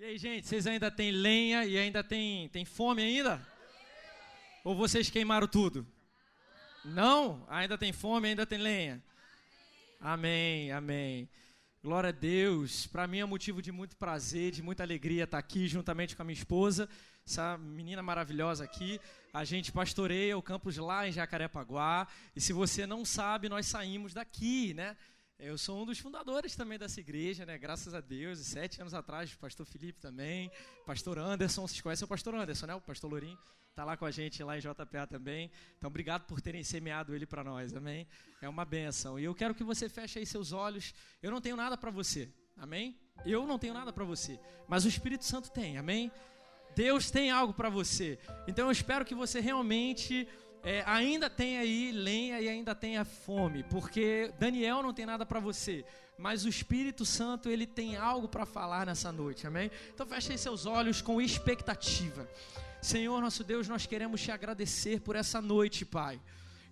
E aí, gente, vocês ainda têm lenha e ainda tem, tem fome ainda? Ou vocês queimaram tudo? Não? Ainda tem fome, ainda tem lenha? Amém, amém. Glória a Deus. Para mim é motivo de muito prazer, de muita alegria estar aqui juntamente com a minha esposa, essa menina maravilhosa aqui. A gente pastoreia o campus lá em Jacarepaguá. E se você não sabe, nós saímos daqui, né? Eu sou um dos fundadores também dessa igreja, né? Graças a Deus. E sete anos atrás, o pastor Felipe também, pastor Anderson. Vocês conhecem o pastor Anderson, né? O pastor Lourinho está lá com a gente lá em JPA também. Então, obrigado por terem semeado ele para nós, amém? É uma benção. E eu quero que você feche aí seus olhos. Eu não tenho nada para você, amém? Eu não tenho nada para você, mas o Espírito Santo tem, amém? Deus tem algo para você. Então, eu espero que você realmente é, ainda tem aí lenha e ainda tenha fome, porque Daniel não tem nada para você, mas o Espírito Santo ele tem algo para falar nessa noite, amém? Então feche seus olhos com expectativa. Senhor nosso Deus, nós queremos te agradecer por essa noite, Pai.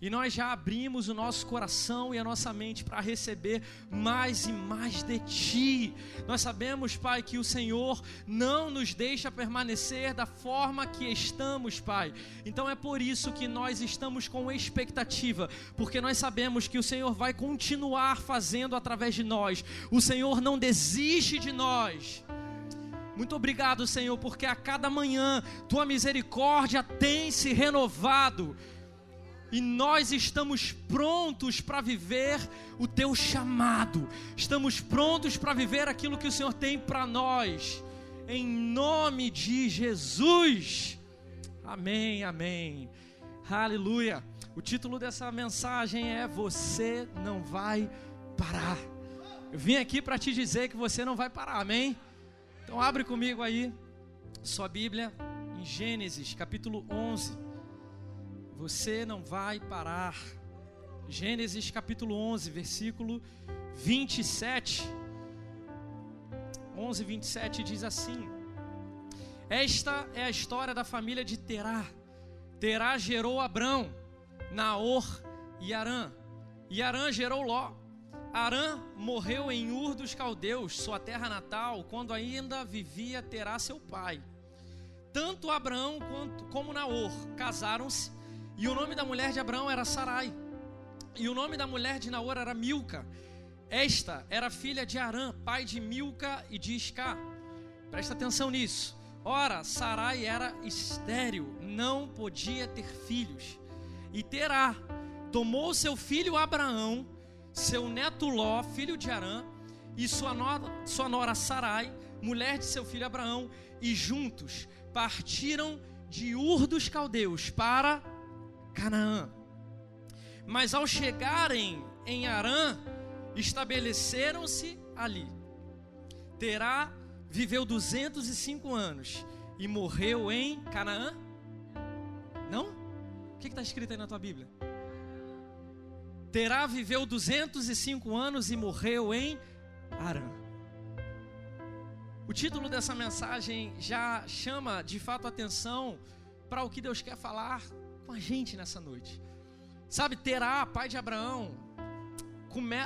E nós já abrimos o nosso coração e a nossa mente para receber mais e mais de Ti. Nós sabemos, Pai, que o Senhor não nos deixa permanecer da forma que estamos, Pai. Então é por isso que nós estamos com expectativa, porque nós sabemos que o Senhor vai continuar fazendo através de nós. O Senhor não desiste de nós. Muito obrigado, Senhor, porque a cada manhã tua misericórdia tem se renovado e nós estamos prontos para viver o teu chamado, estamos prontos para viver aquilo que o Senhor tem para nós, em nome de Jesus. Amém, amém. Aleluia. O título dessa mensagem é Você não vai parar. Eu vim aqui para te dizer que você não vai parar, amém? Então abre comigo aí sua Bíblia em Gênesis, capítulo 11. Você não vai parar. Gênesis capítulo 11, versículo 27. 11, 27 diz assim: Esta é a história da família de Terá. Terá gerou Abrão, Naor e Arã. E Arã gerou Ló. Arã morreu em Ur dos Caldeus, sua terra natal, quando ainda vivia Terá seu pai. Tanto Abraão quanto, como Naor casaram-se e o nome da mulher de Abraão era Sarai. E o nome da mulher de Naor era Milca. Esta era filha de Arã, pai de Milca e de Isca. Presta atenção nisso. Ora, Sarai era estéril, não podia ter filhos. E Terá tomou seu filho Abraão, seu neto Ló, filho de Arã, e sua nora, sua nora Sarai, mulher de seu filho Abraão, e juntos partiram de Ur dos Caldeus para Canaã. Mas ao chegarem em Arã, estabeleceram-se ali. Terá viveu 205 anos e morreu em Canaã? Não? O que está escrito aí na tua Bíblia? Terá viveu 205 anos e morreu em Arã. O título dessa mensagem já chama de fato atenção para o que Deus quer falar com a gente nessa noite. Sabe, Terá, pai de Abraão,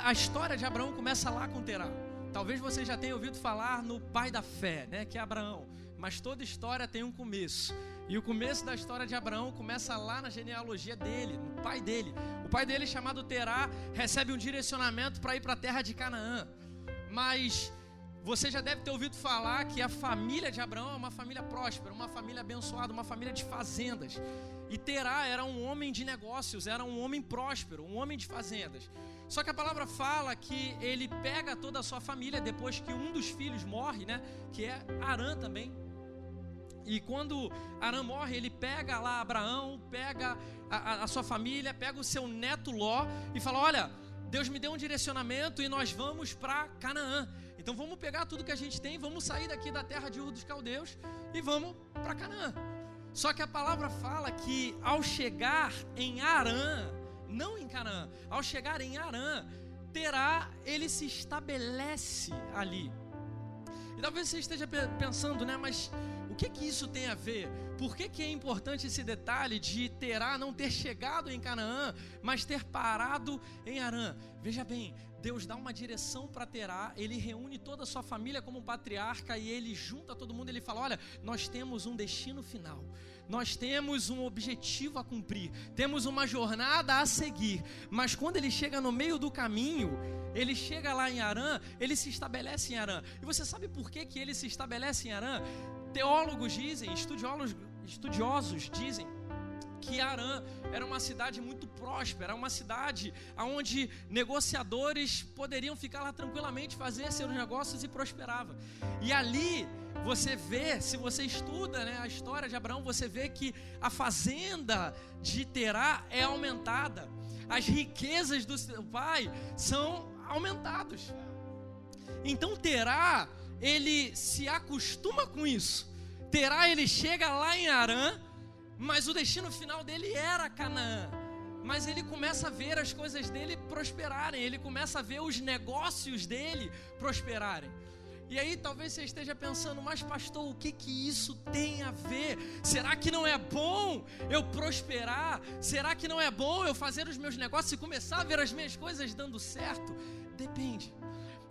a história de Abraão começa lá com Terá. Talvez você já tenha ouvido falar no pai da fé, né, que é Abraão. Mas toda história tem um começo. E o começo da história de Abraão começa lá na genealogia dele, no pai dele. O pai dele, chamado Terá, recebe um direcionamento para ir para a terra de Canaã. Mas você já deve ter ouvido falar que a família de Abraão é uma família próspera, uma família abençoada, uma família de fazendas. E Terá era um homem de negócios, era um homem próspero, um homem de fazendas. Só que a palavra fala que ele pega toda a sua família depois que um dos filhos morre, né? Que é Arã também. E quando Arã morre, ele pega lá Abraão, pega a, a, a sua família, pega o seu neto Ló e fala: Olha, Deus me deu um direcionamento e nós vamos para Canaã. Então vamos pegar tudo que a gente tem, vamos sair daqui da terra de Ur dos Caldeus e vamos para Canaã. Só que a palavra fala que ao chegar em Arã, não em Canaã, ao chegar em Arã, Terá, ele se estabelece ali. Talvez você esteja pensando, né? Mas o que que isso tem a ver? Por que, que é importante esse detalhe de Terá não ter chegado em Canaã, mas ter parado em Arã? Veja bem, Deus dá uma direção para Terá, ele reúne toda a sua família como um patriarca e ele junta todo mundo, ele fala: "Olha, nós temos um destino final. Nós temos um objetivo a cumprir, temos uma jornada a seguir". Mas quando ele chega no meio do caminho, ele chega lá em Arã, ele se estabelece em Arã. E você sabe por que que ele se estabelece em Arã? Teólogos dizem, estudiosos, estudiosos dizem que Arã era uma cidade muito próspera, uma cidade onde negociadores poderiam ficar lá tranquilamente, fazer seus negócios e prosperava. E ali você vê, se você estuda né, a história de Abraão, você vê que a fazenda de Terá é aumentada, as riquezas do seu pai são aumentadas. Então Terá ele se acostuma com isso. Terá, ele chega lá em Arã, mas o destino final dele era Canaã. Mas ele começa a ver as coisas dele prosperarem, ele começa a ver os negócios dele prosperarem. E aí talvez você esteja pensando, mas pastor, o que que isso tem a ver? Será que não é bom eu prosperar? Será que não é bom eu fazer os meus negócios e começar a ver as minhas coisas dando certo? Depende.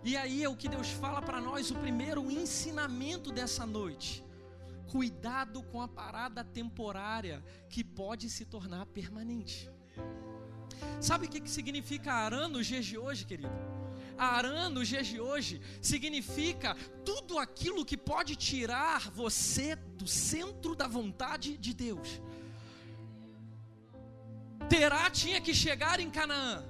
E aí é o que Deus fala para nós, o primeiro ensinamento dessa noite. Cuidado com a parada temporária que pode se tornar permanente. Sabe o que significa Arã nos dias de hoje, querido? Arã nos dias de hoje significa tudo aquilo que pode tirar você do centro da vontade de Deus. Terá tinha que chegar em Canaã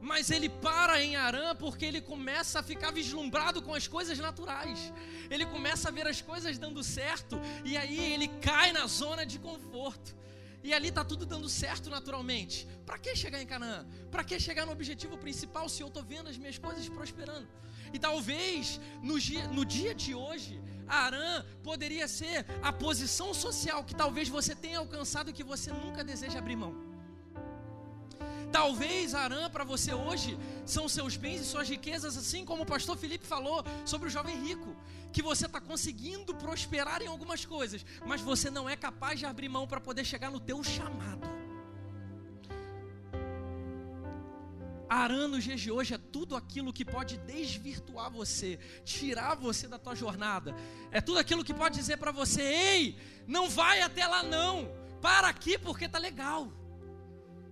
mas ele para em Arã porque ele começa a ficar vislumbrado com as coisas naturais. Ele começa a ver as coisas dando certo e aí ele cai na zona de conforto. E ali está tudo dando certo naturalmente. Para que chegar em Canaã? Para que chegar no objetivo principal se eu estou vendo as minhas coisas prosperando? E talvez no dia, no dia de hoje, Arã poderia ser a posição social que talvez você tenha alcançado que você nunca deseja abrir mão. Talvez Arã para você hoje são seus bens e suas riquezas, assim como o pastor Felipe falou sobre o jovem rico, que você está conseguindo prosperar em algumas coisas, mas você não é capaz de abrir mão para poder chegar no teu chamado. Arã nos dias de hoje é tudo aquilo que pode desvirtuar você, tirar você da tua jornada. É tudo aquilo que pode dizer para você: "Ei, não vai até lá não. Para aqui porque tá legal."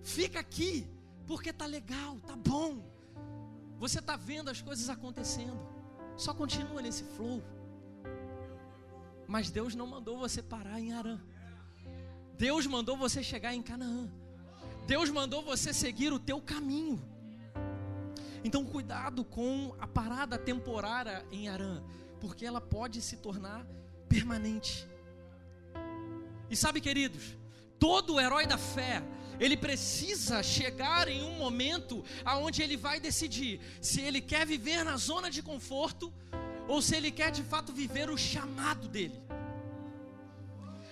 Fica aqui, porque tá legal, tá bom. Você tá vendo as coisas acontecendo. Só continua nesse flow. Mas Deus não mandou você parar em Arã. Deus mandou você chegar em Canaã. Deus mandou você seguir o teu caminho. Então cuidado com a parada temporária em Arã, porque ela pode se tornar permanente. E sabe, queridos, todo herói da fé, ele precisa chegar em um momento aonde ele vai decidir se ele quer viver na zona de conforto ou se ele quer de fato viver o chamado dele.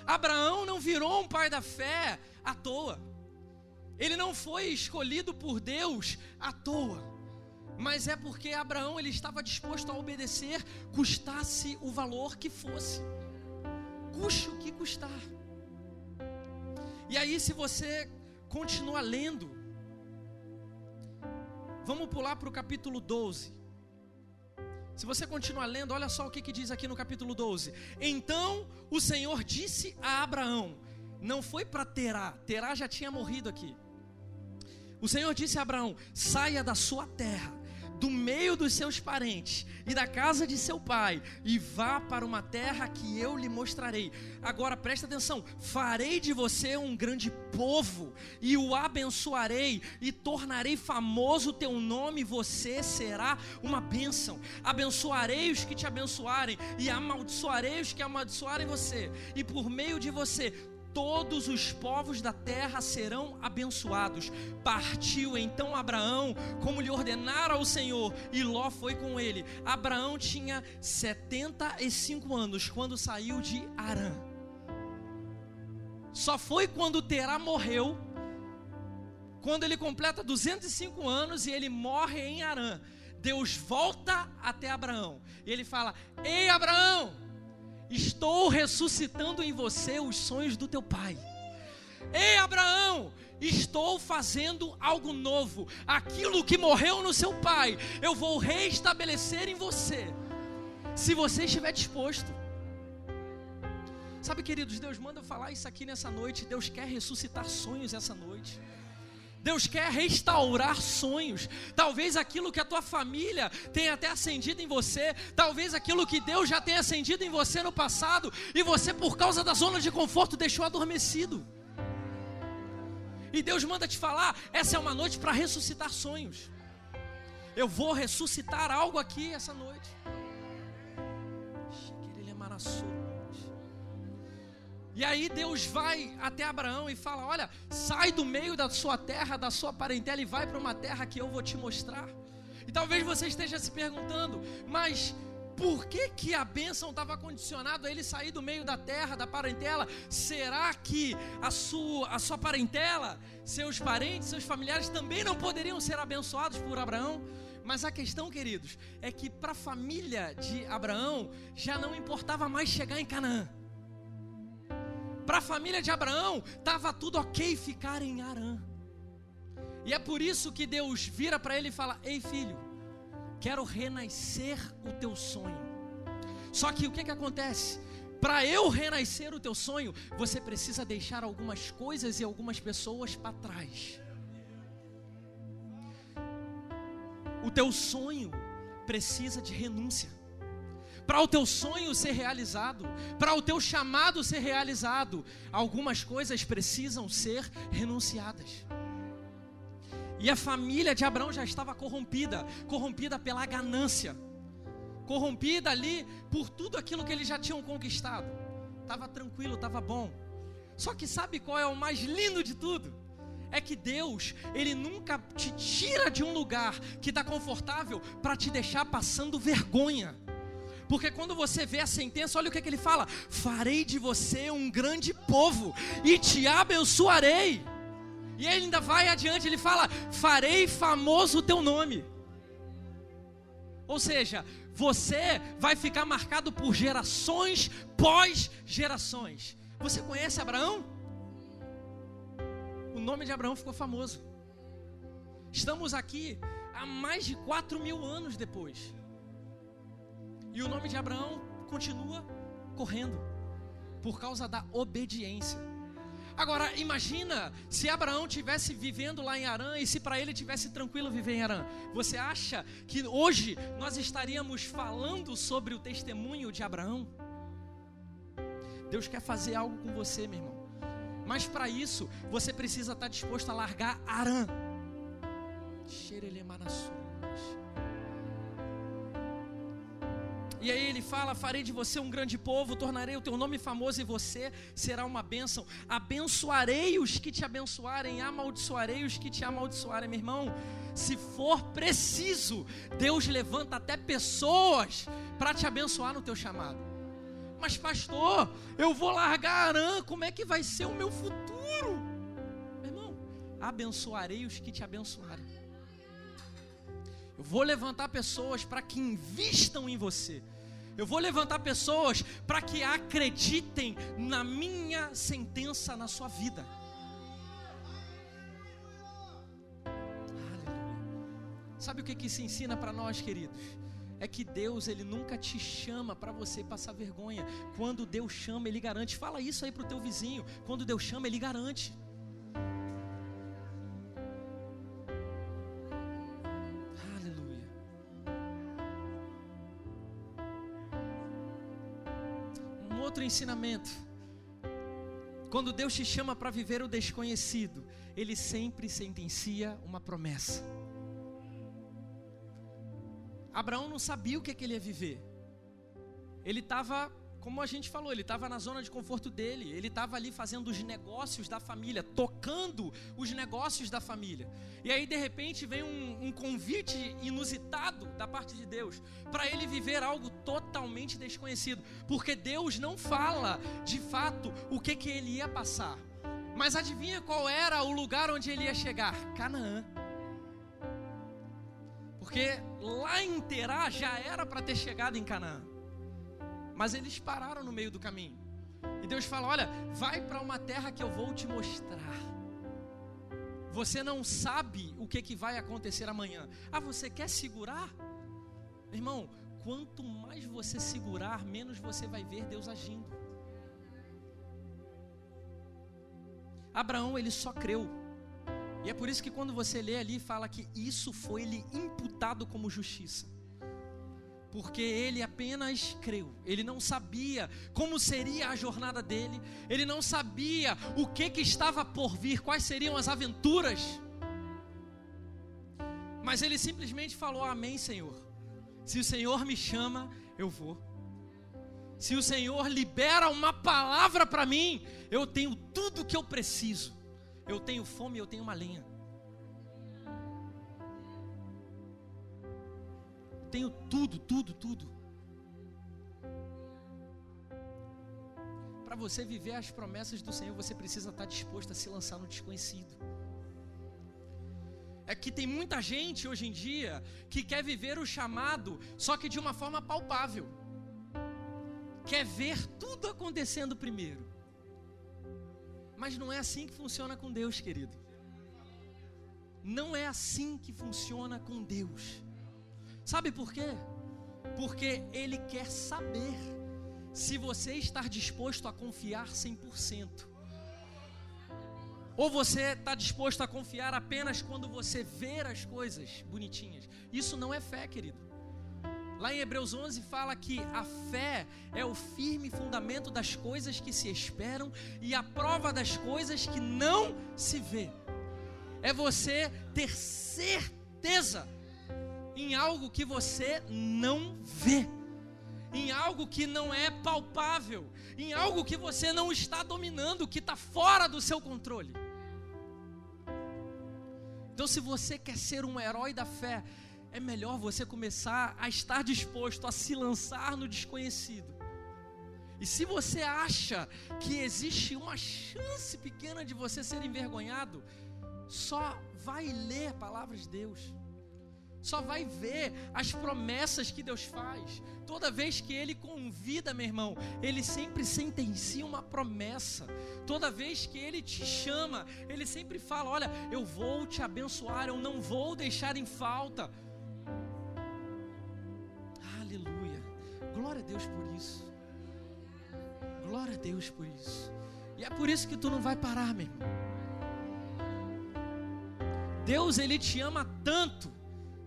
Abraão não virou um pai da fé à toa. Ele não foi escolhido por Deus à toa. Mas é porque Abraão ele estava disposto a obedecer, custasse o valor que fosse. Custe o que custar. E aí, se você continua lendo. Vamos pular para o capítulo 12. Se você continuar lendo, olha só o que, que diz aqui no capítulo 12. Então o Senhor disse a Abraão: Não foi para Terá, Terá já tinha morrido aqui. O Senhor disse a Abraão: Saia da sua terra do meio dos seus parentes e da casa de seu pai, e vá para uma terra que eu lhe mostrarei. Agora presta atenção: farei de você um grande povo, e o abençoarei, e tornarei famoso o teu nome, você será uma bênção. Abençoarei os que te abençoarem, e amaldiçoarei os que amaldiçoarem você, e por meio de você todos os povos da terra serão abençoados. Partiu então Abraão, como lhe ordenara o Senhor, e Ló foi com ele. Abraão tinha 75 anos quando saiu de Arã. Só foi quando Terá morreu, quando ele completa 205 anos e ele morre em Arã. Deus volta até Abraão e ele fala: Ei, Abraão, estou ressuscitando em você os sonhos do teu pai. Ei, Abraão, estou fazendo algo novo. Aquilo que morreu no seu pai, eu vou reestabelecer em você. Se você estiver disposto. Sabe, queridos, Deus manda falar isso aqui nessa noite. Deus quer ressuscitar sonhos essa noite. Deus quer restaurar sonhos. Talvez aquilo que a tua família tenha até acendido em você, talvez aquilo que Deus já tenha acendido em você no passado e você por causa da zona de conforto deixou adormecido. E Deus manda te falar: essa é uma noite para ressuscitar sonhos. Eu vou ressuscitar algo aqui essa noite. E aí Deus vai até Abraão e fala: Olha, sai do meio da sua terra, da sua parentela e vai para uma terra que eu vou te mostrar. E talvez você esteja se perguntando, mas por que, que a bênção estava condicionada a ele sair do meio da terra, da parentela? Será que a sua, a sua parentela, seus parentes, seus familiares também não poderiam ser abençoados por Abraão? Mas a questão, queridos, é que para a família de Abraão já não importava mais chegar em Canaã. Para a família de Abraão, estava tudo ok ficar em Arã. E é por isso que Deus vira para ele e fala: Ei filho, quero renascer o teu sonho. Só que o que, que acontece? Para eu renascer o teu sonho, você precisa deixar algumas coisas e algumas pessoas para trás. O teu sonho precisa de renúncia para o teu sonho ser realizado, para o teu chamado ser realizado, algumas coisas precisam ser renunciadas. E a família de Abraão já estava corrompida corrompida pela ganância, corrompida ali por tudo aquilo que eles já tinham conquistado. Estava tranquilo, estava bom. Só que sabe qual é o mais lindo de tudo? É que Deus, Ele nunca te tira de um lugar que está confortável para te deixar passando vergonha. Porque quando você vê a sentença, olha o que, é que ele fala: farei de você um grande povo e te abençoarei. E ele ainda vai adiante, ele fala: farei famoso o teu nome. Ou seja, você vai ficar marcado por gerações pós gerações. Você conhece Abraão? O nome de Abraão ficou famoso. Estamos aqui há mais de quatro mil anos depois. E o nome de Abraão continua correndo por causa da obediência. Agora, imagina se Abraão tivesse vivendo lá em Arã e se para ele tivesse tranquilo viver em Arã. Você acha que hoje nós estaríamos falando sobre o testemunho de Abraão? Deus quer fazer algo com você, meu irmão. Mas para isso, você precisa estar disposto a largar Arã. Xerelemanassur. E aí ele fala: Farei de você um grande povo, tornarei o teu nome famoso e você será uma bênção. Abençoarei os que te abençoarem, amaldiçoarei os que te amaldiçoarem, meu irmão. Se for preciso, Deus levanta até pessoas para te abençoar no teu chamado. Mas, pastor, eu vou largar Arã, como é que vai ser o meu futuro? Meu irmão, abençoarei os que te abençoarem. Eu vou levantar pessoas para que invistam em você. Eu vou levantar pessoas para que acreditem na minha sentença na sua vida. Aleluia. Sabe o que, que isso ensina para nós, queridos? É que Deus, Ele nunca te chama para você passar vergonha. Quando Deus chama, Ele garante. Fala isso aí para o teu vizinho. Quando Deus chama, Ele garante. Ensinamento. Quando Deus te chama para viver o desconhecido, Ele sempre sentencia uma promessa. Abraão não sabia o que, é que ele ia viver. Ele estava como a gente falou, ele estava na zona de conforto dele, ele estava ali fazendo os negócios da família, tocando os negócios da família. E aí, de repente, vem um, um convite inusitado da parte de Deus para ele viver algo totalmente desconhecido, porque Deus não fala de fato o que, que ele ia passar. Mas adivinha qual era o lugar onde ele ia chegar? Canaã. Porque lá em Terá já era para ter chegado em Canaã. Mas eles pararam no meio do caminho. E Deus fala: Olha, vai para uma terra que eu vou te mostrar. Você não sabe o que, que vai acontecer amanhã. Ah, você quer segurar? Irmão, quanto mais você segurar, menos você vai ver Deus agindo. Abraão, ele só creu. E é por isso que quando você lê ali, fala que isso foi-lhe imputado como justiça. Porque ele apenas creu, ele não sabia como seria a jornada dele, ele não sabia o que, que estava por vir, quais seriam as aventuras. Mas ele simplesmente falou: Amém, Senhor. Se o Senhor me chama, eu vou. Se o Senhor libera uma palavra para mim, eu tenho tudo o que eu preciso. Eu tenho fome, eu tenho uma lenha. Tenho tudo, tudo, tudo. Para você viver as promessas do Senhor, você precisa estar disposto a se lançar no desconhecido. É que tem muita gente hoje em dia que quer viver o chamado, só que de uma forma palpável. Quer ver tudo acontecendo primeiro. Mas não é assim que funciona com Deus, querido. Não é assim que funciona com Deus. Sabe por quê? Porque Ele quer saber se você está disposto a confiar 100%. Ou você está disposto a confiar apenas quando você vê as coisas bonitinhas. Isso não é fé, querido. Lá em Hebreus 11 fala que a fé é o firme fundamento das coisas que se esperam e a prova das coisas que não se vê. É você ter certeza em algo que você não vê, em algo que não é palpável, em algo que você não está dominando, que está fora do seu controle. Então, se você quer ser um herói da fé, é melhor você começar a estar disposto a se lançar no desconhecido. E se você acha que existe uma chance pequena de você ser envergonhado, só vai ler a palavra de Deus. Só vai ver as promessas que Deus faz. Toda vez que Ele convida, meu irmão, Ele sempre sentencia uma promessa. Toda vez que Ele te chama, Ele sempre fala: Olha, eu vou te abençoar, eu não vou deixar em falta. Glória a Deus por isso. Glória a Deus por isso. E é por isso que tu não vai parar, meu irmão. Deus, Ele te ama tanto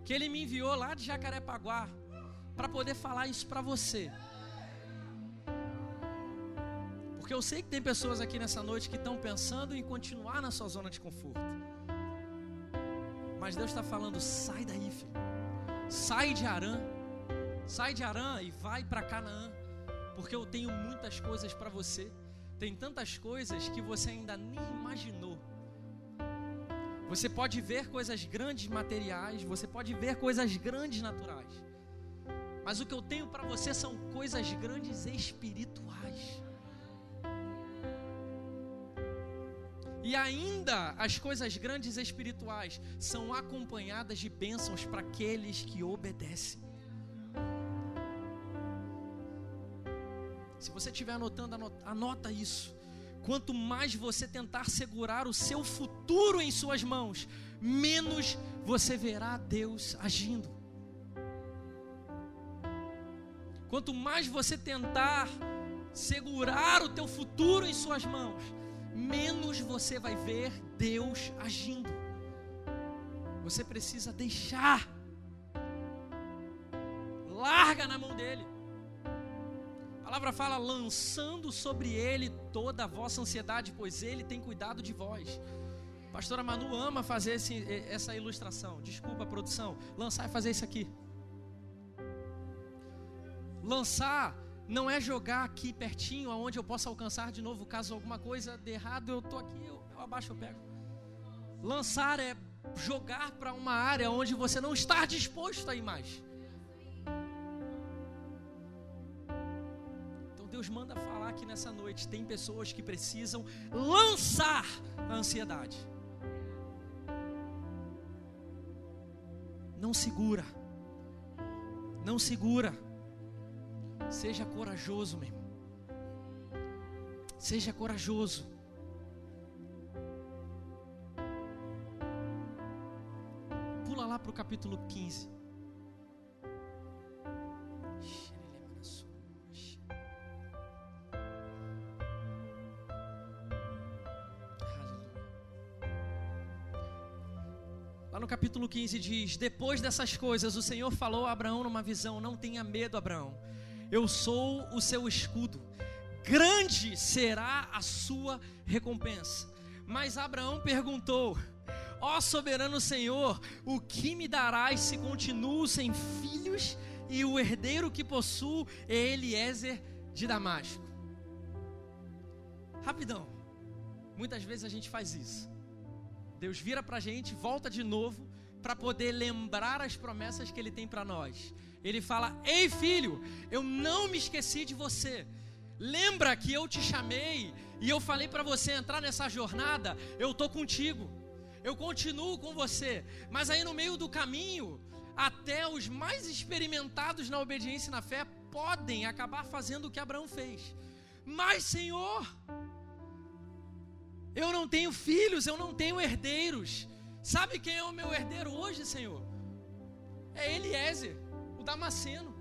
que Ele me enviou lá de Jacarepaguá para poder falar isso para você. Porque eu sei que tem pessoas aqui nessa noite que estão pensando em continuar na sua zona de conforto. Mas Deus está falando: sai daí, filho. Sai de Arã Sai de Arã e vai para Canaã, porque eu tenho muitas coisas para você. Tem tantas coisas que você ainda nem imaginou. Você pode ver coisas grandes materiais, você pode ver coisas grandes naturais. Mas o que eu tenho para você são coisas grandes espirituais. E ainda as coisas grandes espirituais são acompanhadas de bênçãos para aqueles que obedecem. Se você estiver anotando, anota, anota isso. Quanto mais você tentar segurar o seu futuro em suas mãos, menos você verá Deus agindo. Quanto mais você tentar segurar o teu futuro em suas mãos, menos você vai ver Deus agindo. Você precisa deixar. Palavra fala lançando sobre ele toda a vossa ansiedade, pois ele tem cuidado de vós. pastora Manu ama fazer esse, essa ilustração. Desculpa, produção. Lançar é fazer isso aqui. Lançar não é jogar aqui pertinho, aonde eu possa alcançar de novo. Caso alguma coisa de errado, eu estou aqui, eu, eu abaixo, eu pego. Lançar é jogar para uma área onde você não está disposto a ir mais. Deus manda falar aqui nessa noite: tem pessoas que precisam lançar a ansiedade. Não segura. Não segura. Seja corajoso, meu irmão. Seja corajoso. Pula lá para o capítulo 15. Lá no capítulo 15 diz: Depois dessas coisas, o Senhor falou a Abraão numa visão: Não tenha medo, Abraão. Eu sou o seu escudo. Grande será a sua recompensa. Mas Abraão perguntou: Ó soberano Senhor, o que me darás se continuo sem filhos e o herdeiro que possuo é Eliezer de Damasco? Rapidão. Muitas vezes a gente faz isso. Deus vira para a gente, volta de novo, para poder lembrar as promessas que Ele tem para nós. Ele fala: Ei filho, eu não me esqueci de você. Lembra que eu te chamei e eu falei para você entrar nessa jornada? Eu tô contigo. Eu continuo com você. Mas aí no meio do caminho, até os mais experimentados na obediência e na fé podem acabar fazendo o que Abraão fez. Mas, Senhor, eu não tenho filhos, eu não tenho herdeiros. Sabe quem é o meu herdeiro hoje, Senhor? É Eliezer, o Damasceno.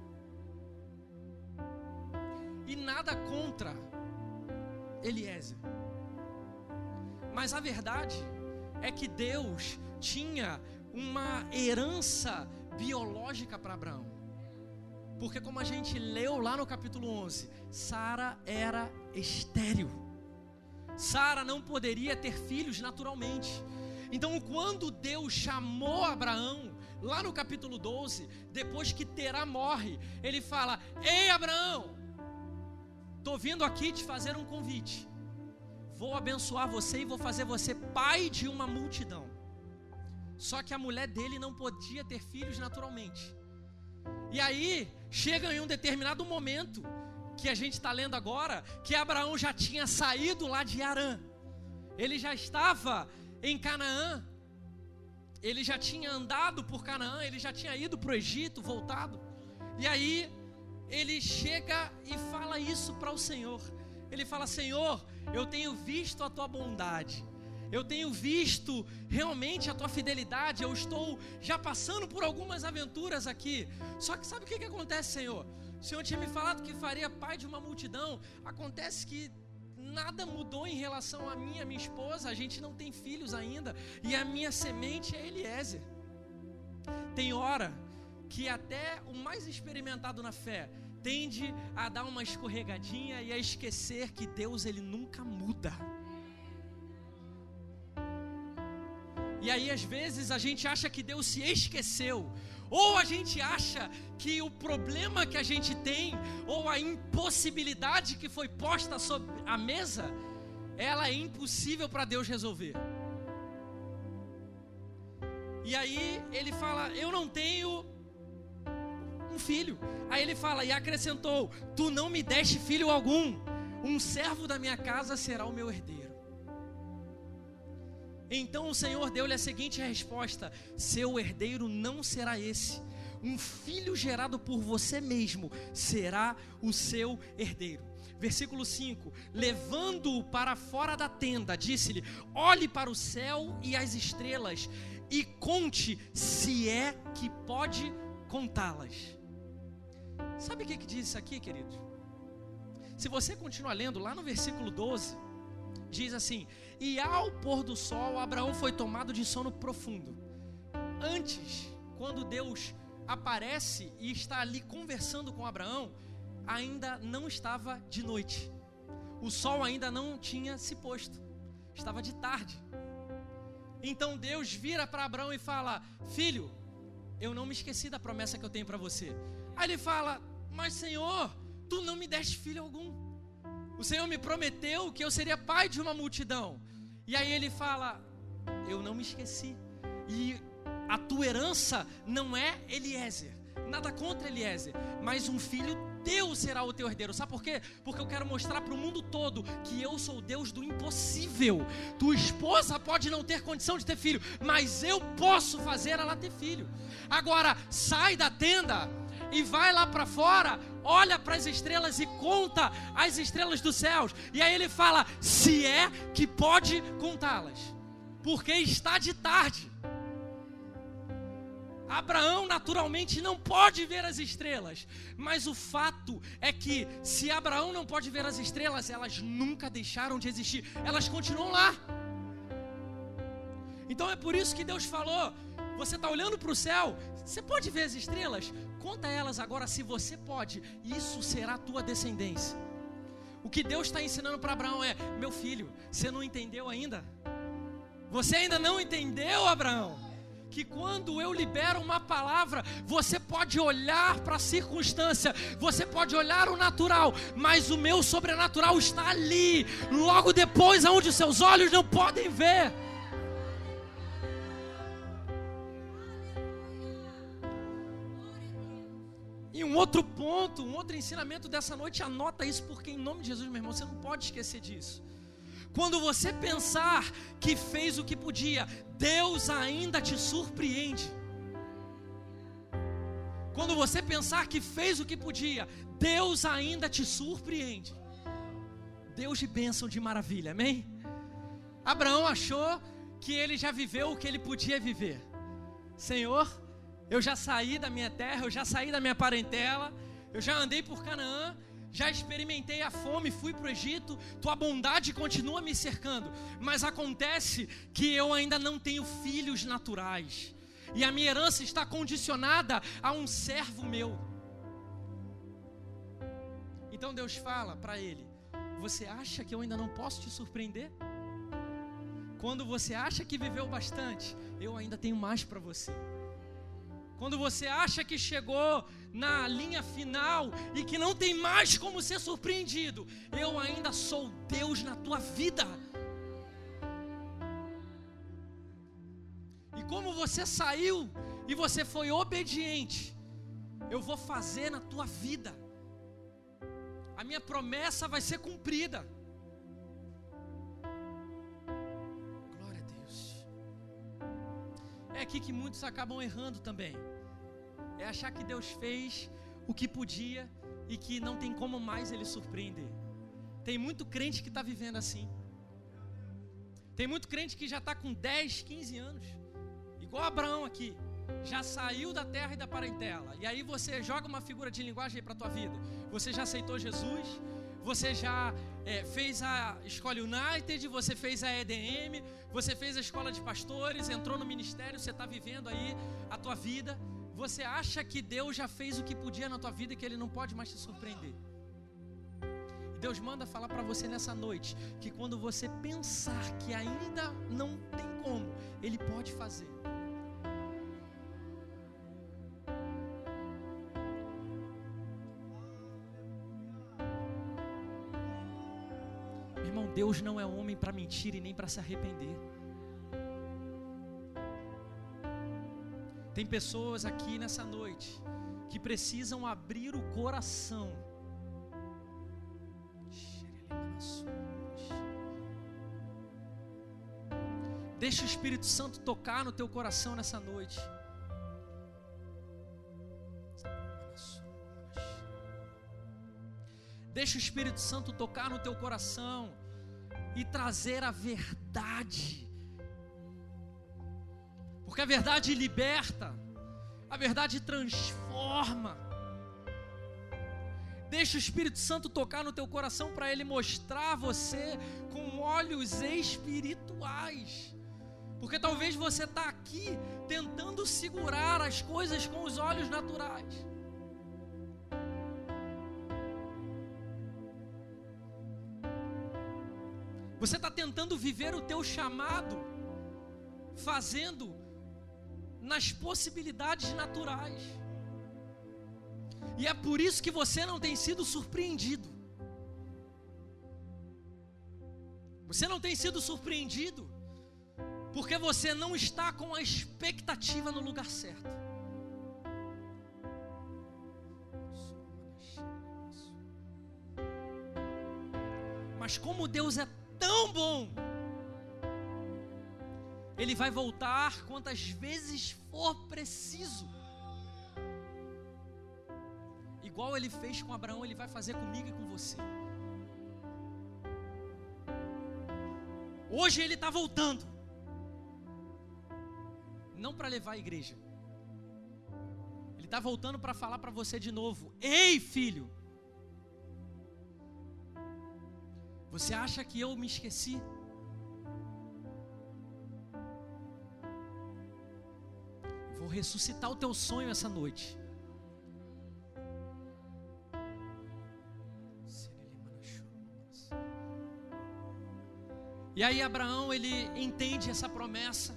E nada contra Eliezer. Mas a verdade é que Deus tinha uma herança biológica para Abraão. Porque como a gente leu lá no capítulo 11, Sara era estéril. Sara não poderia ter filhos naturalmente. Então, quando Deus chamou Abraão, lá no capítulo 12, depois que Terá morre, ele fala: Ei, Abraão, estou vindo aqui te fazer um convite. Vou abençoar você e vou fazer você pai de uma multidão. Só que a mulher dele não podia ter filhos naturalmente. E aí, chega em um determinado momento que a gente está lendo agora, que Abraão já tinha saído lá de Arã, ele já estava em Canaã, ele já tinha andado por Canaã, ele já tinha ido para o Egito, voltado, e aí ele chega e fala isso para o Senhor. Ele fala: Senhor, eu tenho visto a tua bondade, eu tenho visto realmente a tua fidelidade, eu estou já passando por algumas aventuras aqui. Só que sabe o que, que acontece, Senhor? O Senhor tinha me falado que faria pai de uma multidão. Acontece que nada mudou em relação a mim e a minha esposa. A gente não tem filhos ainda. E a minha semente é Eliezer. Tem hora que até o mais experimentado na fé tende a dar uma escorregadinha e a esquecer que Deus ele nunca muda. E aí às vezes a gente acha que Deus se esqueceu ou a gente acha que o problema que a gente tem, ou a impossibilidade que foi posta sobre a mesa, ela é impossível para Deus resolver. E aí ele fala: Eu não tenho um filho. Aí ele fala e acrescentou: Tu não me deste filho algum. Um servo da minha casa será o meu herdeiro. Então o Senhor deu-lhe a seguinte resposta: Seu herdeiro não será esse. Um filho gerado por você mesmo será o seu herdeiro. Versículo 5: Levando-o para fora da tenda, disse-lhe: Olhe para o céu e as estrelas e conte se é que pode contá-las. Sabe o que, que diz isso aqui, querido? Se você continuar lendo lá no versículo 12, diz assim: e ao pôr do sol, Abraão foi tomado de sono profundo. Antes, quando Deus aparece e está ali conversando com Abraão, ainda não estava de noite. O sol ainda não tinha se posto. Estava de tarde. Então Deus vira para Abraão e fala: Filho, eu não me esqueci da promessa que eu tenho para você. Aí ele fala: Mas Senhor, tu não me deste filho algum. O Senhor me prometeu que eu seria pai de uma multidão. E aí ele fala: Eu não me esqueci. E a tua herança não é Eliezer. Nada contra Eliezer. Mas um filho Deus será o teu herdeiro. Sabe por quê? Porque eu quero mostrar para o mundo todo que eu sou o Deus do impossível. Tua esposa pode não ter condição de ter filho, mas eu posso fazer ela ter filho. Agora, sai da tenda e vai lá para fora, olha para as estrelas e conta as estrelas dos céus. E aí ele fala: se é que pode contá-las, porque está de tarde. Abraão naturalmente não pode ver as estrelas, mas o fato é que se Abraão não pode ver as estrelas, elas nunca deixaram de existir, elas continuam lá. Então é por isso que Deus falou: você está olhando para o céu, você pode ver as estrelas? Conta elas agora se você pode, isso será tua descendência. O que Deus está ensinando para Abraão é: meu filho, você não entendeu ainda? Você ainda não entendeu, Abraão? que quando eu libero uma palavra, você pode olhar para a circunstância, você pode olhar o natural, mas o meu sobrenatural está ali, logo depois, aonde os seus olhos não podem ver. E um outro ponto, um outro ensinamento dessa noite, anota isso, porque em nome de Jesus, meu irmão, você não pode esquecer disso. Quando você pensar que fez o que podia, Deus ainda te surpreende. Quando você pensar que fez o que podia, Deus ainda te surpreende. Deus de bênção, de maravilha, amém? Abraão achou que ele já viveu o que ele podia viver. Senhor, eu já saí da minha terra, eu já saí da minha parentela, eu já andei por Canaã, já experimentei a fome, fui para o Egito, tua bondade continua me cercando, mas acontece que eu ainda não tenho filhos naturais, e a minha herança está condicionada a um servo meu. Então Deus fala para ele: Você acha que eu ainda não posso te surpreender? Quando você acha que viveu bastante, eu ainda tenho mais para você. Quando você acha que chegou na linha final e que não tem mais como ser surpreendido, eu ainda sou Deus na tua vida. E como você saiu e você foi obediente, eu vou fazer na tua vida. A minha promessa vai ser cumprida. É aqui que muitos acabam errando também é achar que Deus fez o que podia e que não tem como mais Ele surpreender. Tem muito crente que está vivendo assim. Tem muito crente que já está com 10, 15 anos, igual Abraão aqui, já saiu da terra e da parentela. E aí você joga uma figura de linguagem para a tua vida. Você já aceitou Jesus, você já é, fez a Escola United, você fez a EDM, você fez a escola de pastores, entrou no ministério, você está vivendo aí a tua vida. Você acha que Deus já fez o que podia na tua vida e que Ele não pode mais te surpreender? Deus manda falar para você nessa noite que quando você pensar que ainda não tem como, Ele pode fazer. Deus não é homem para mentir e nem para se arrepender. Tem pessoas aqui nessa noite que precisam abrir o coração. Deixa o Espírito Santo tocar no teu coração nessa noite. Deixa o Espírito Santo tocar no teu coração e trazer a verdade porque a verdade liberta, a verdade transforma. Deixa o Espírito Santo tocar no teu coração para ele mostrar você com olhos espirituais. Porque talvez você está aqui tentando segurar as coisas com os olhos naturais. Você está tentando viver o teu chamado, fazendo nas possibilidades naturais. E é por isso que você não tem sido surpreendido. Você não tem sido surpreendido, porque você não está com a expectativa no lugar certo. Mas como Deus é tão bom, Ele vai voltar quantas vezes for preciso. Igual Ele fez com Abraão, Ele vai fazer comigo e com você. Hoje Ele está voltando. Não para levar a igreja. Ele está voltando para falar para você de novo: Ei, filho, Você acha que eu me esqueci? Vou ressuscitar o teu sonho essa noite. E aí Abraão ele entende essa promessa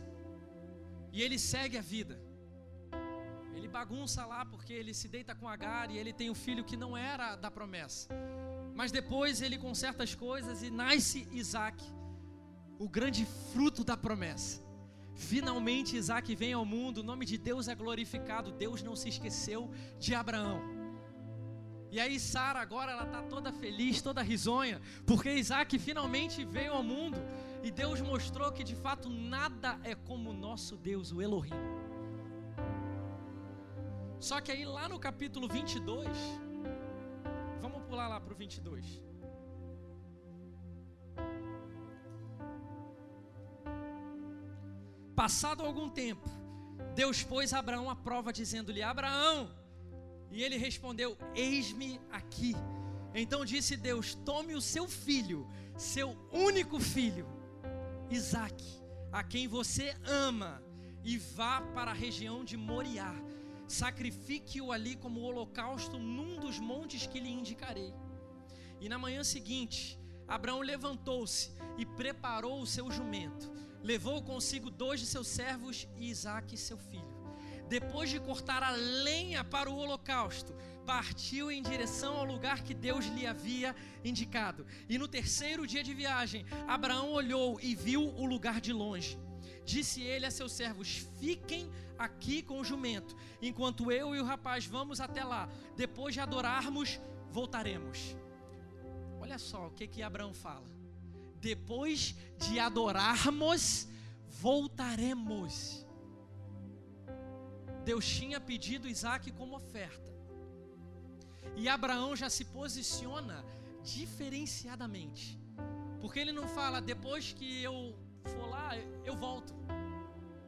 e ele segue a vida. Ele bagunça lá porque ele se deita com Agar e ele tem um filho que não era da promessa. Mas depois ele conserta as coisas e nasce Isaac, o grande fruto da promessa. Finalmente Isaac vem ao mundo, o nome de Deus é glorificado, Deus não se esqueceu de Abraão. E aí Sara agora ela está toda feliz, toda risonha, porque Isaac finalmente veio ao mundo e Deus mostrou que de fato nada é como o nosso Deus, o Elohim. Só que aí lá no capítulo 22, Vamos pular lá para o 22. Passado algum tempo, Deus pôs Abraão à prova, dizendo-lhe: Abraão, e ele respondeu: Eis-me aqui. Então disse Deus: Tome o seu filho, seu único filho, Isaque, a quem você ama, e vá para a região de Moriá sacrifique-o ali como holocausto num dos montes que lhe indicarei. E na manhã seguinte, Abraão levantou-se e preparou o seu jumento. Levou consigo dois de seus servos e Isaque, seu filho. Depois de cortar a lenha para o holocausto, partiu em direção ao lugar que Deus lhe havia indicado. E no terceiro dia de viagem, Abraão olhou e viu o lugar de longe. Disse ele a seus servos: Fiquem aqui com o jumento, enquanto eu e o rapaz vamos até lá. Depois de adorarmos, voltaremos. Olha só o que que Abraão fala. Depois de adorarmos, voltaremos. Deus tinha pedido Isaac como oferta. E Abraão já se posiciona diferenciadamente. Porque ele não fala, depois que eu for lá, eu volto.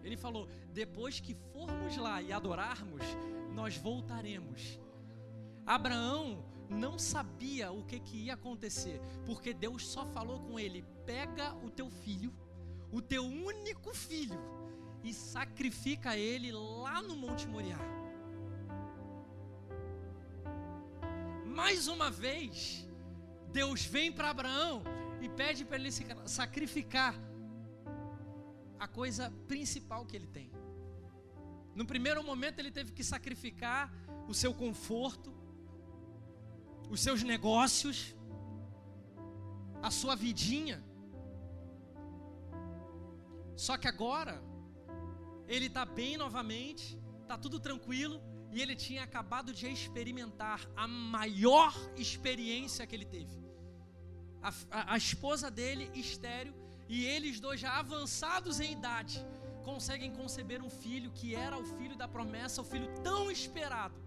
Ele falou: depois que formos lá e adorarmos, nós voltaremos. Abraão não sabia o que, que ia acontecer, porque Deus só falou com ele: pega o teu filho, o teu único filho, e sacrifica ele lá no Monte Moriá. Mais uma vez, Deus vem para Abraão e pede para ele sacrificar a coisa principal que ele tem. No primeiro momento, ele teve que sacrificar o seu conforto, os seus negócios, a sua vidinha. Só que agora, ele está bem novamente, está tudo tranquilo, e ele tinha acabado de experimentar a maior experiência que ele teve. A, a, a esposa dele, estéreo, e eles dois já avançados em idade conseguem conceber um filho que era o filho da promessa, o filho tão esperado.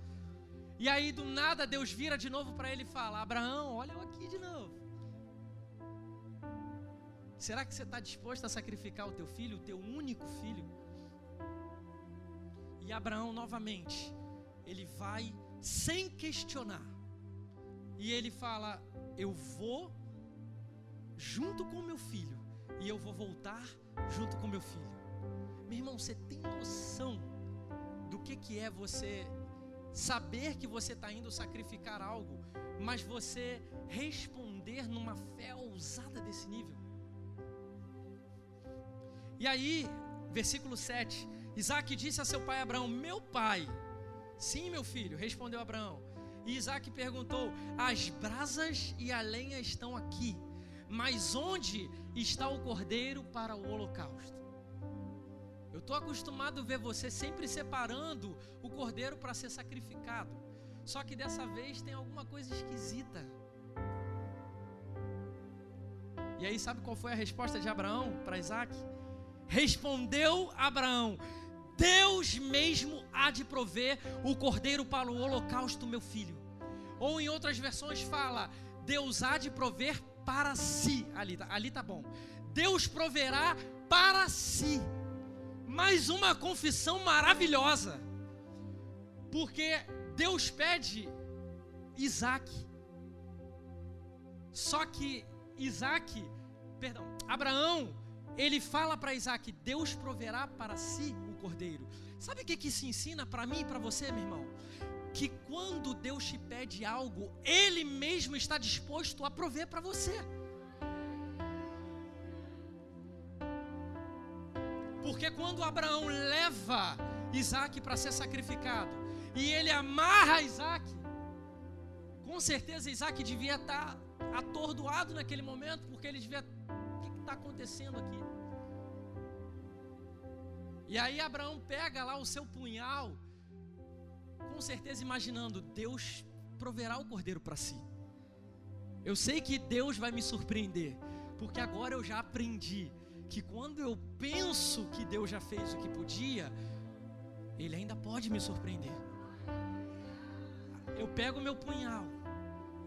E aí do nada Deus vira de novo para ele e fala: Abraão, olha eu aqui de novo. Será que você está disposto a sacrificar o teu filho, o teu único filho? E Abraão novamente, ele vai sem questionar. E ele fala: Eu vou junto com meu filho e eu vou voltar junto com meu filho. Meu irmão, você tem noção do que, que é você saber que você está indo sacrificar algo, mas você responder numa fé ousada desse nível? E aí, versículo 7, Isaac disse a seu pai Abraão: Meu pai, sim, meu filho, respondeu Abraão. E Isaac perguntou: As brasas e a lenha estão aqui, mas onde está o cordeiro para o holocausto? Eu estou acostumado a ver você sempre separando o cordeiro para ser sacrificado. Só que dessa vez tem alguma coisa esquisita. E aí, sabe qual foi a resposta de Abraão para Isaac? Respondeu Abraão: Deus mesmo há de prover o cordeiro para o holocausto, meu filho. Ou em outras versões fala: Deus há de prover para si. Ali, tá, ali tá bom. Deus proverá para si. Mais uma confissão maravilhosa. Porque Deus pede Isaac. Só que Isaac, perdão, Abraão, ele fala para Isaac: Deus proverá para si o cordeiro. Sabe o que, que isso ensina para mim e para você, meu irmão? Que quando Deus te pede algo, Ele mesmo está disposto a prover para você. Porque quando Abraão leva Isaac para ser sacrificado, e ele amarra Isaac, com certeza Isaac devia estar atordoado naquele momento, porque ele devia. O que está acontecendo aqui? E aí Abraão pega lá o seu punhal, com certeza imaginando: Deus proverá o cordeiro para si. Eu sei que Deus vai me surpreender, porque agora eu já aprendi que quando eu penso que Deus já fez o que podia, Ele ainda pode me surpreender. Eu pego meu punhal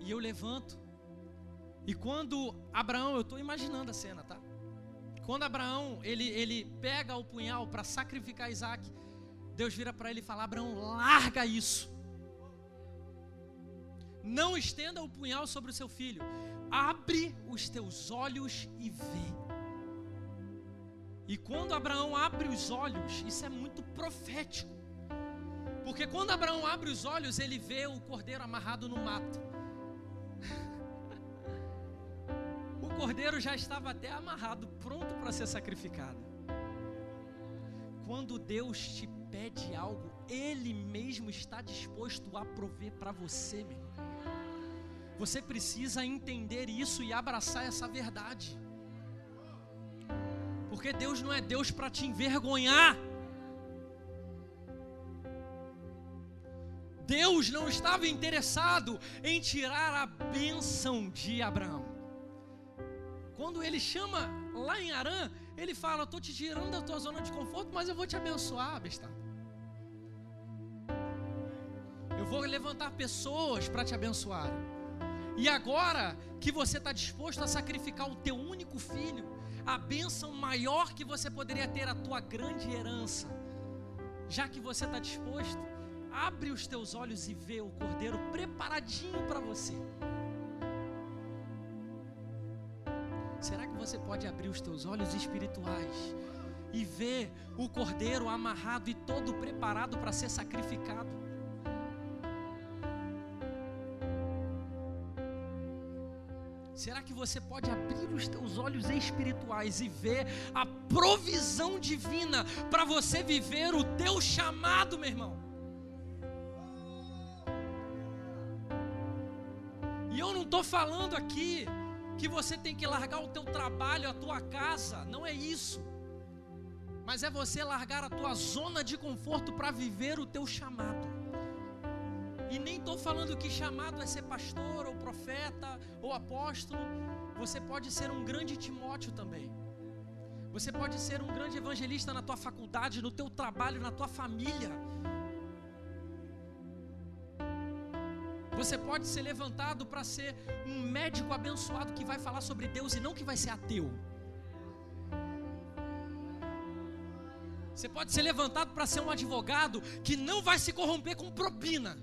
e eu levanto. E quando Abraão, eu estou imaginando a cena, tá? Quando Abraão ele, ele pega o punhal para sacrificar Isaac, Deus vira para ele e fala: Abraão, larga isso. Não estenda o punhal sobre o seu filho. Abre os teus olhos e vê. E quando Abraão abre os olhos, isso é muito profético. Porque quando Abraão abre os olhos, ele vê o cordeiro amarrado no mato. o cordeiro já estava até amarrado, pronto para ser sacrificado. Quando Deus te pede algo, Ele mesmo está disposto a prover para você, meu. Você precisa entender isso e abraçar essa verdade. Porque Deus não é Deus para te envergonhar. Deus não estava interessado em tirar a bênção de Abraão. Quando ele chama lá em Arã, ele fala: Estou te tirando da tua zona de conforto, mas eu vou te abençoar, besta. Eu vou levantar pessoas para te abençoar. E agora que você está disposto a sacrificar o teu único filho, a bênção maior que você poderia ter, a tua grande herança. Já que você está disposto, abre os teus olhos e vê o cordeiro preparadinho para você. Você pode abrir os teus olhos espirituais e ver o cordeiro amarrado e todo preparado para ser sacrificado? Será que você pode abrir os teus olhos espirituais e ver a provisão divina para você viver o teu chamado, meu irmão? E eu não estou falando aqui que você tem que largar o teu trabalho, a tua casa, não é isso. Mas é você largar a tua zona de conforto para viver o teu chamado. E nem estou falando que chamado é ser pastor, ou profeta, ou apóstolo. Você pode ser um grande Timóteo também. Você pode ser um grande evangelista na tua faculdade, no teu trabalho, na tua família. Você pode ser levantado para ser um médico abençoado que vai falar sobre Deus e não que vai ser ateu. Você pode ser levantado para ser um advogado que não vai se corromper com propina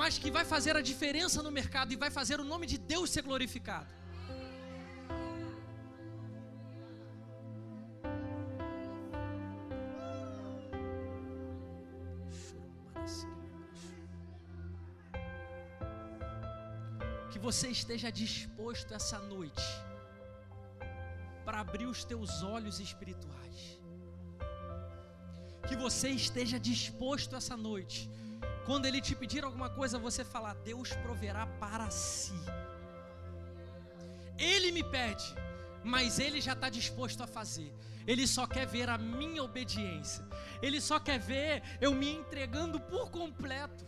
mas que vai fazer a diferença no mercado e vai fazer o nome de Deus ser glorificado. Você esteja disposto essa noite para abrir os teus olhos espirituais. Que você esteja disposto essa noite quando ele te pedir alguma coisa, você falar: Deus proverá para si. Ele me pede, mas ele já está disposto a fazer. Ele só quer ver a minha obediência. Ele só quer ver eu me entregando por completo.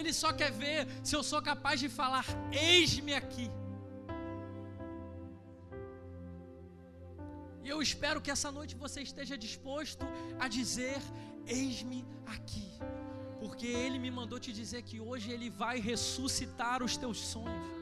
Ele só quer ver se eu sou capaz de falar: Eis-me aqui. E eu espero que essa noite você esteja disposto a dizer: Eis-me aqui. Porque Ele me mandou te dizer que hoje Ele vai ressuscitar os teus sonhos.